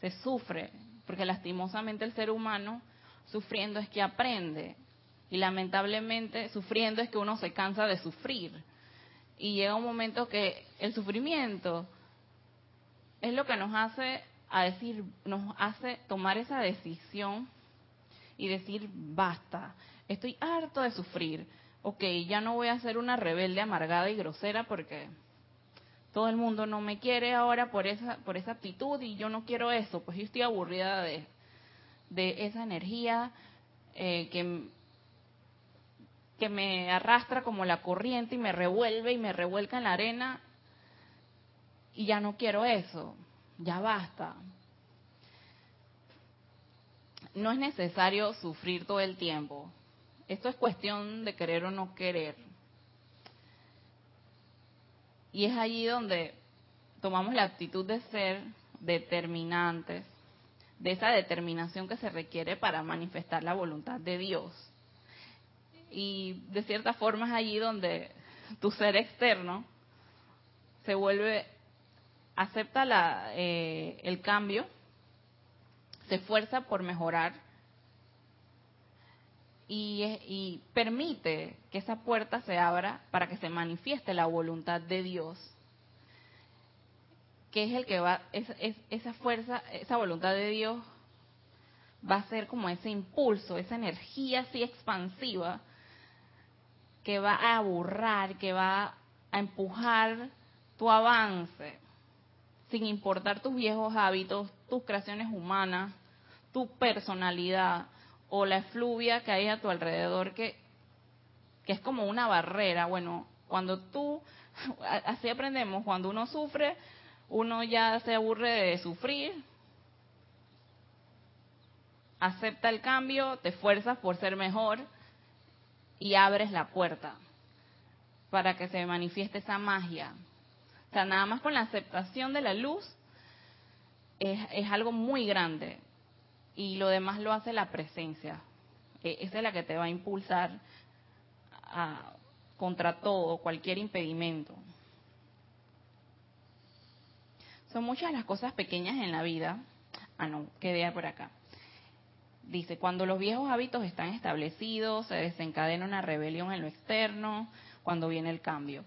se sufre, porque lastimosamente el ser humano sufriendo es que aprende y lamentablemente sufriendo es que uno se cansa de sufrir. Y llega un momento que el sufrimiento es lo que nos hace a decir, nos hace tomar esa decisión y decir, basta, estoy harto de sufrir. Ok, ya no voy a ser una rebelde amargada y grosera porque todo el mundo no me quiere ahora por esa, por esa actitud y yo no quiero eso, pues yo estoy aburrida de, de esa energía eh, que, que me arrastra como la corriente y me revuelve y me revuelca en la arena y ya no quiero eso ya basta. No es necesario sufrir todo el tiempo. Esto es cuestión de querer o no querer. Y es allí donde tomamos la actitud de ser determinantes, de esa determinación que se requiere para manifestar la voluntad de Dios. Y de cierta forma es allí donde tu ser externo se vuelve acepta la, eh, el cambio, se esfuerza por mejorar y, y, permite que esa puerta se abra para que se manifieste la voluntad de Dios, que es el que va, es, esa fuerza, esa voluntad de Dios va a ser como ese impulso, esa energía así expansiva que va a aburrar, que va a empujar tu avance sin importar tus viejos hábitos, tus creaciones humanas, tu personalidad o la efluvia que hay a tu alrededor que, que es como una barrera. Bueno, cuando tú, así aprendemos, cuando uno sufre, uno ya se aburre de sufrir, acepta el cambio, te esfuerzas por ser mejor y abres la puerta para que se manifieste esa magia, o sea, nada más con la aceptación de la luz es, algo muy grande. Y lo demás lo hace la presencia. E, esa es la que te va a impulsar a, contra todo, cualquier impedimento. Son muchas las cosas pequeñas en la vida. Ah, no, quedé por acá. Dice, cuando los viejos hábitos están establecidos, se desencadena una rebelión en lo externo, cuando viene el cambio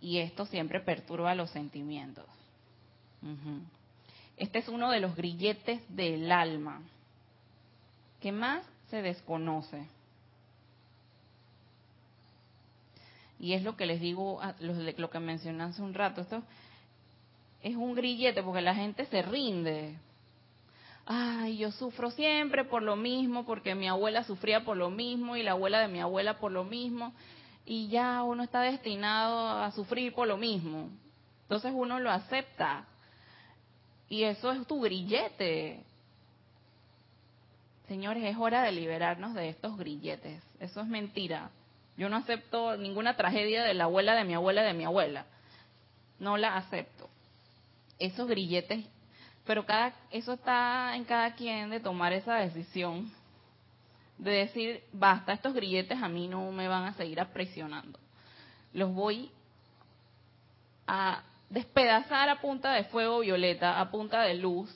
y esto siempre perturba los sentimientos. Este es uno de los grilletes del alma que más se desconoce. Y es lo que les digo, lo que mencioné hace un rato, esto es un grillete porque la gente se rinde. Ay, yo sufro siempre por lo mismo, porque mi abuela sufría por lo mismo y la abuela de mi abuela por lo mismo y ya uno está destinado a sufrir por lo mismo. Entonces uno lo acepta. Y eso es tu grillete. Señores, es hora de liberarnos de estos grilletes. Eso es mentira. Yo no acepto ninguna tragedia de la abuela de mi abuela de mi abuela. No la acepto. Esos grilletes, pero cada eso está en cada quien de tomar esa decisión de decir, basta, estos grilletes a mí no me van a seguir presionando. Los voy a despedazar a punta de fuego violeta, a punta de luz,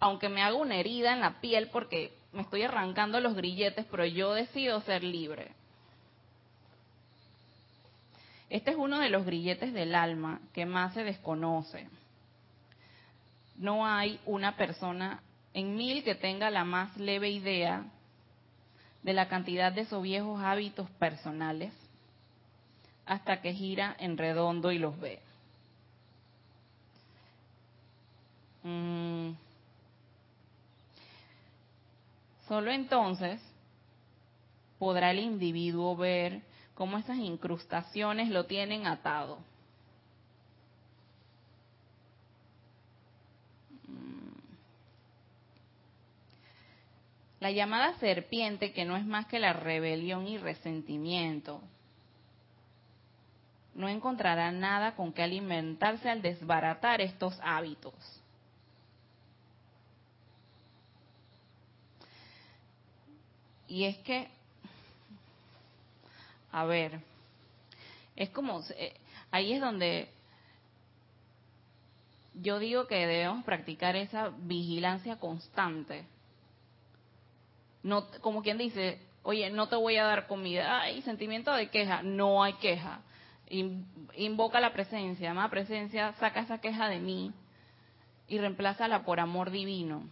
aunque me haga una herida en la piel porque me estoy arrancando los grilletes, pero yo decido ser libre. Este es uno de los grilletes del alma que más se desconoce. No hay una persona en mil que tenga la más leve idea de la cantidad de esos viejos hábitos personales hasta que gira en redondo y los ve. Mm. Solo entonces podrá el individuo ver cómo esas incrustaciones lo tienen atado. La llamada serpiente, que no es más que la rebelión y resentimiento, no encontrará nada con que alimentarse al desbaratar estos hábitos. Y es que, a ver, es como, eh, ahí es donde yo digo que debemos practicar esa vigilancia constante. No, como quien dice, oye, no te voy a dar comida, hay sentimiento de queja, no hay queja. Invoca la presencia, amada presencia, saca esa queja de mí y reemplázala por amor divino.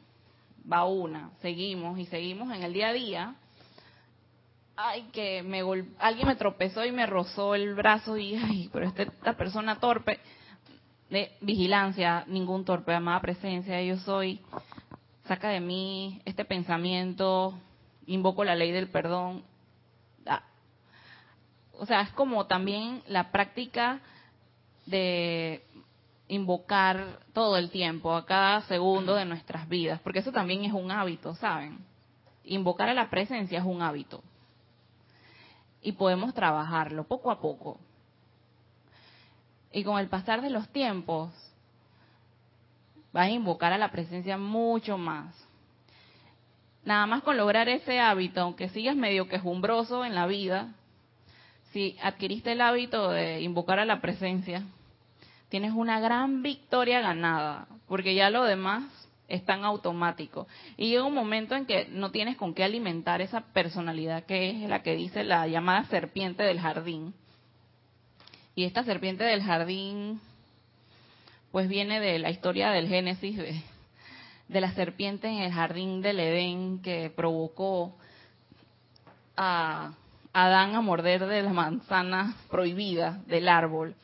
Va una, seguimos y seguimos en el día a día ay, que me alguien me tropezó y me rozó el brazo y, ay, pero este, esta persona torpe, de vigilancia, ningún torpe, amada presencia, yo soy, saca de mí este pensamiento, invoco la ley del perdón. Ah. O sea, es como también la práctica de invocar todo el tiempo, a cada segundo de nuestras vidas, porque eso también es un hábito, ¿saben? Invocar a la presencia es un hábito y podemos trabajarlo poco a poco. Y con el pasar de los tiempos, vas a invocar a la presencia mucho más. Nada más con lograr ese hábito, aunque sigas medio quejumbroso en la vida, si adquiriste el hábito de invocar a la presencia, tienes una gran victoria ganada, porque ya lo demás es tan automático. Y llega un momento en que no tienes con qué alimentar esa personalidad que es la que dice la llamada serpiente del jardín. Y esta serpiente del jardín, pues viene de la historia del Génesis, de, la serpiente en el jardín del Edén que provocó a Adán a morder de la manzana prohibida del árbol.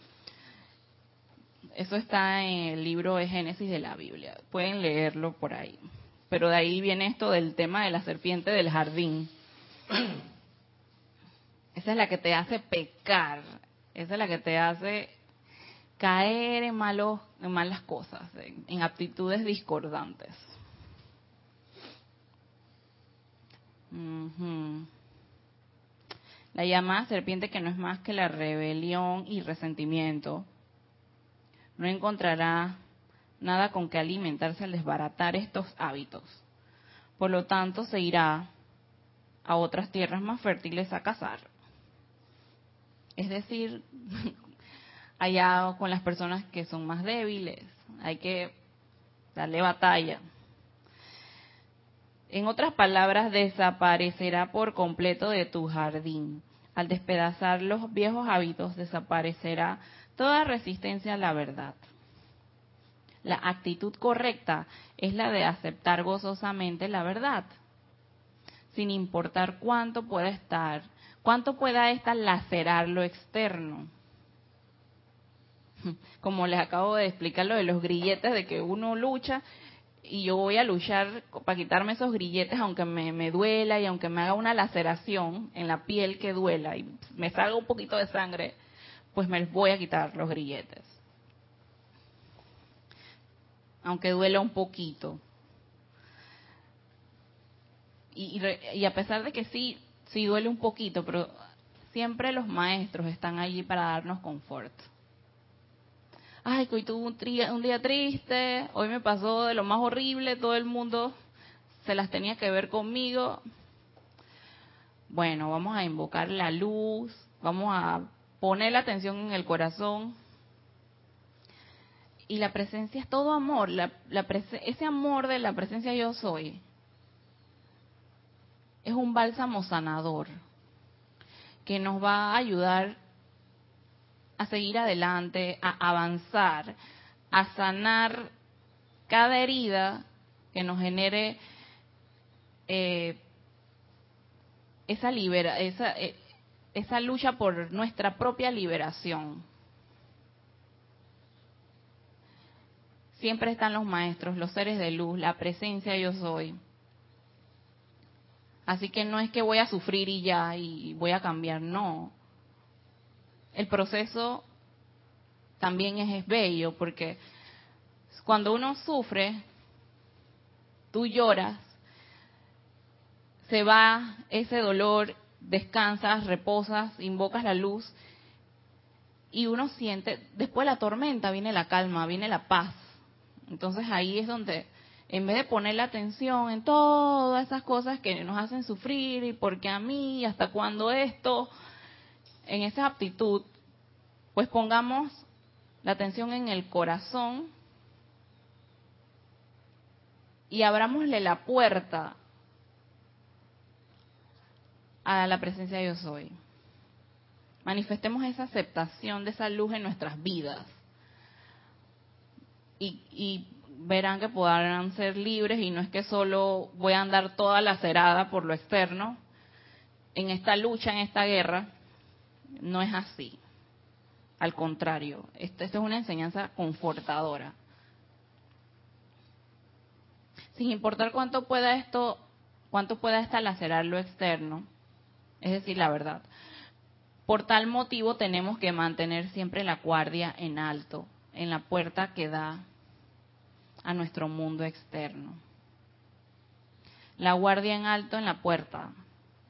Eso está en el libro de Génesis de la Biblia. Pueden leerlo por ahí. Pero de ahí viene esto del tema de la serpiente del jardín. Esa es la que te hace pecar. Esa es la que te hace caer en malos, en malas cosas, en, aptitudes discordantes. La llamada serpiente que no es más que la rebelión y resentimiento no encontrará nada con que alimentarse al desbaratar estos hábitos. Por lo tanto, se irá a otras tierras más fértiles a cazar. Es decir, allá con las personas que son más débiles, hay que darle batalla. En otras palabras, desaparecerá por completo de tu jardín. Al despedazar los viejos hábitos, desaparecerá toda resistencia a la verdad. La actitud correcta es la de aceptar gozosamente la verdad, sin importar cuánto pueda estar, cuánto pueda esta lacerar lo externo. Como les acabo de explicar lo de los grilletes, de que uno lucha y yo voy a luchar para quitarme esos grilletes aunque me, duela y aunque me haga una laceración en la piel que duela y me salga un poquito de sangre, pues me voy a quitar los grilletes. Aunque duela un poquito. Y, y, a pesar de que sí, sí duele un poquito, pero siempre los maestros están allí para darnos confort. Ay, hoy tuve un, día triste, hoy me pasó de lo más horrible, todo el mundo se las tenía que ver conmigo. Bueno, vamos a invocar la luz, vamos a poner la atención en el corazón y la presencia es todo amor, la, ese amor de la presencia yo soy es un bálsamo sanador que nos va a ayudar a seguir adelante, a avanzar, a sanar cada herida que nos genere eh, esa libera, esa, eh, esa lucha por nuestra propia liberación. Siempre están los maestros, los seres de luz, la presencia yo soy. Así que no es que voy a sufrir y ya y voy a cambiar, no. El proceso también es, bello porque cuando uno sufre, tú lloras, se va ese dolor, descansas, reposas, invocas la luz y uno siente, después de la tormenta viene la calma, viene la paz. Entonces ahí es donde, en vez de poner la atención en todas esas cosas que nos hacen sufrir y por qué a mí, hasta cuándo esto, en esa aptitud, pues pongamos la atención en el corazón y abramosle la puerta a la presencia de yo soy. Manifestemos esa aceptación de esa luz en nuestras vidas y, verán que podrán ser libres y no es que solo voy a andar toda lacerada por lo externo. En esta lucha, en esta guerra, no es así. Al contrario, esto, es una enseñanza confortadora. Sin importar cuánto pueda esto, cuánto pueda esta lacerar lo externo, es decir, la verdad. Por tal motivo tenemos que mantener siempre la guardia en alto, en la puerta que da a nuestro mundo externo. La guardia en alto en la puerta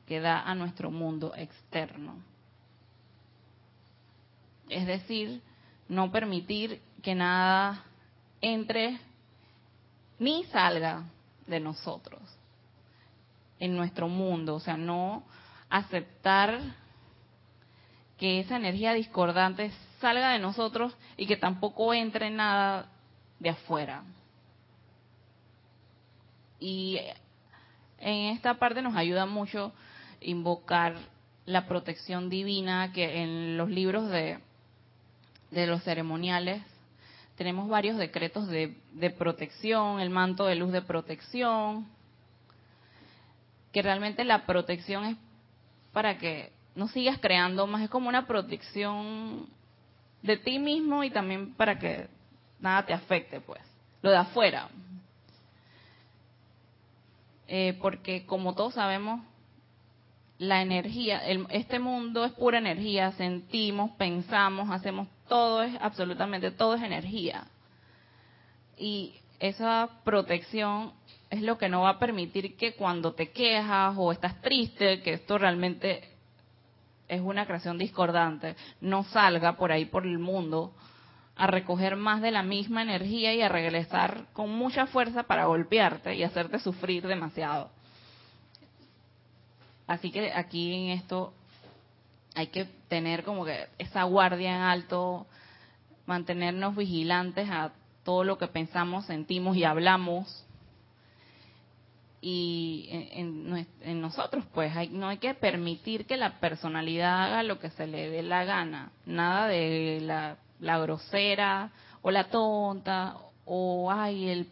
que da a nuestro mundo externo. Es decir, no permitir que nada entre ni salga de nosotros en nuestro mundo, o sea, no aceptar que esa energía discordante salga de nosotros y que tampoco entre nada de afuera. Y en esta parte nos ayuda mucho invocar la protección divina que en los libros de, de los ceremoniales tenemos varios decretos de, de protección, el manto de luz de protección, que realmente la protección es para que no sigas creando más, es como una protección de ti mismo y también para que nada te afecte, pues, lo de afuera. Eh, porque como todos sabemos, la energía, este mundo es pura energía, sentimos, pensamos, hacemos todo, es absolutamente todo es energía. Y esa protección es lo que no va a permitir que cuando te quejas o estás triste, que esto realmente es una creación discordante, no salga por ahí por el mundo a recoger más de la misma energía y a regresar con mucha fuerza para golpearte y hacerte sufrir demasiado. Así que aquí en esto hay que tener como que esa guardia en alto, mantenernos vigilantes a todo lo que pensamos, sentimos y hablamos. Y en, nosotros pues no hay que permitir que la personalidad haga lo que se le dé la gana. Nada de la, la grosera o la tonta o ay el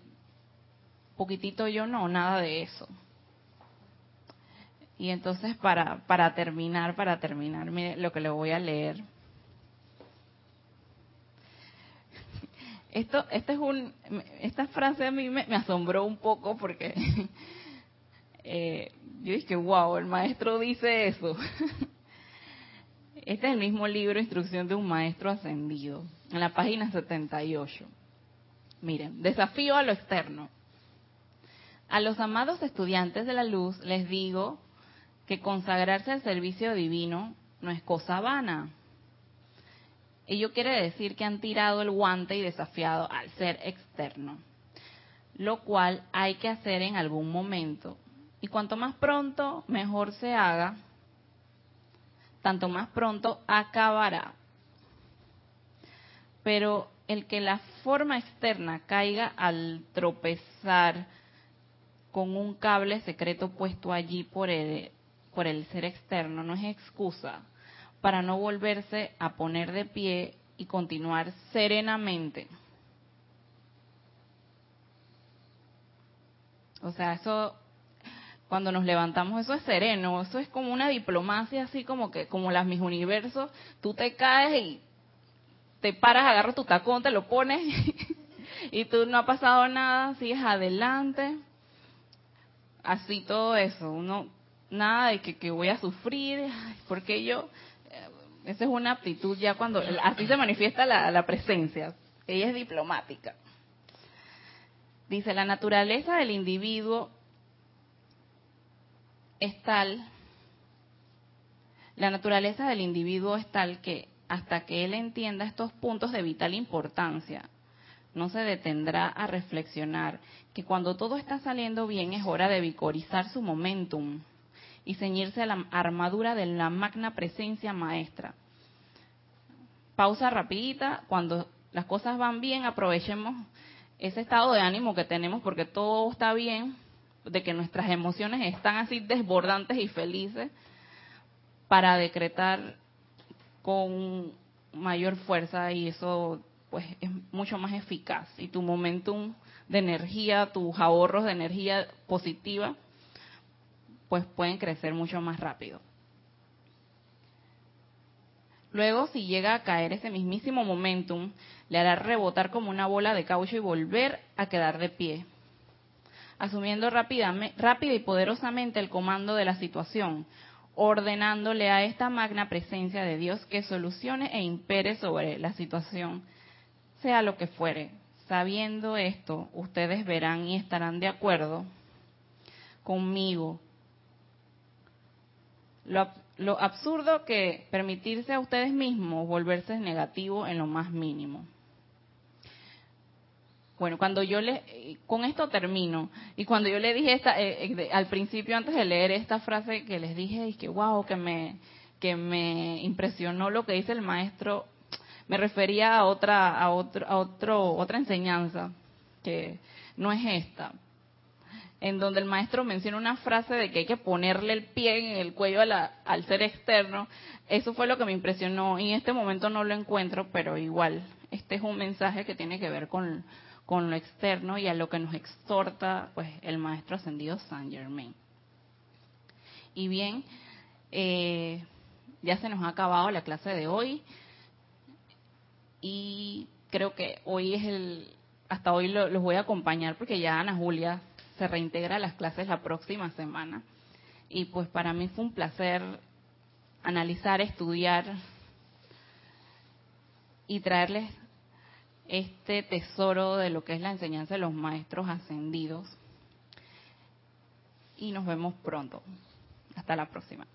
poquitito yo no nada de eso y entonces para para terminar para terminar mire lo que le voy a leer esto, este es un, esta frase a mí me, asombró un poco porque eh, yo dije, wow, el maestro dice eso. Este es el mismo libro, Instrucción de un Maestro Ascendido, en la página 78. Miren, desafío a lo externo. A los amados estudiantes de la luz les digo que consagrarse al servicio divino no es cosa vana Ello quiere decir que han tirado el guante y desafiado al ser externo, lo cual hay que hacer en algún momento. Y cuanto más pronto, mejor se haga, tanto más pronto acabará. pero el que la forma externa caiga al tropezar con un cable secreto puesto allí por el, por el ser externo no es excusa para no volverse a poner de pie y continuar serenamente. O sea, eso cuando nos levantamos eso es sereno, eso es como una diplomacia así como que como las mis universos, tú te caes y te paras, agarras tu tacón, te lo pones y tú no ha pasado nada, sigues adelante. Así todo eso, uno nada de que, voy a sufrir, porque yo eh, esa es una aptitud ya cuando así se manifiesta la, la presencia. Ella es diplomática. Dice, la naturaleza del individuo es tal, la naturaleza del individuo es tal que hasta que él entienda estos puntos de vital importancia, no se detendrá a reflexionar que cuando todo está saliendo bien es hora de vicorizar su momentum y ceñirse a la armadura de la magna presencia maestra. Pausa rapidita, cuando las cosas van bien, aprovechemos ese estado de ánimo que tenemos porque todo está bien, de que nuestras emociones están así desbordantes y felices, para decretar con mayor fuerza y eso pues es mucho más eficaz y tu momentum de energía, tus ahorros de energía positiva pues pueden crecer mucho más rápido. Luego, si llega a caer ese mismísimo momentum, le hará rebotar como una bola de caucho y volver a quedar de pie, asumiendo rápida y poderosamente el comando de la situación, ordenándole a esta magna presencia de Dios que solucione e impere sobre la situación, sea lo que fuere. Sabiendo esto, ustedes verán y estarán de acuerdo conmigo. Lo, lo absurdo que permitirse a ustedes mismos volverse negativo en lo más mínimo. Bueno, cuando yo le, con esto termino, y cuando yo le dije esta, eh, eh, al principio antes de leer esta frase que les dije, y que wow, que me, que me impresionó lo que dice el maestro, me refería a otra, a otro, a otro, otra enseñanza, que no es esta, en donde el maestro menciona una frase de que hay que ponerle el pie en el cuello al ser externo. Eso fue lo que me impresionó y en este momento no lo encuentro, pero igual, este es un mensaje que tiene que ver con, con lo externo y a lo que nos exhorta pues el maestro ascendido Saint Germain. Y bien, eh, ya se nos ha acabado la clase de hoy y creo que hoy es el, hasta hoy los voy a acompañar porque ya Ana Julia se reintegra a las clases la próxima semana. Y pues para mí fue un placer analizar, estudiar y traerles este tesoro de lo que es la enseñanza de los maestros ascendidos. Y nos vemos pronto. Hasta la próxima.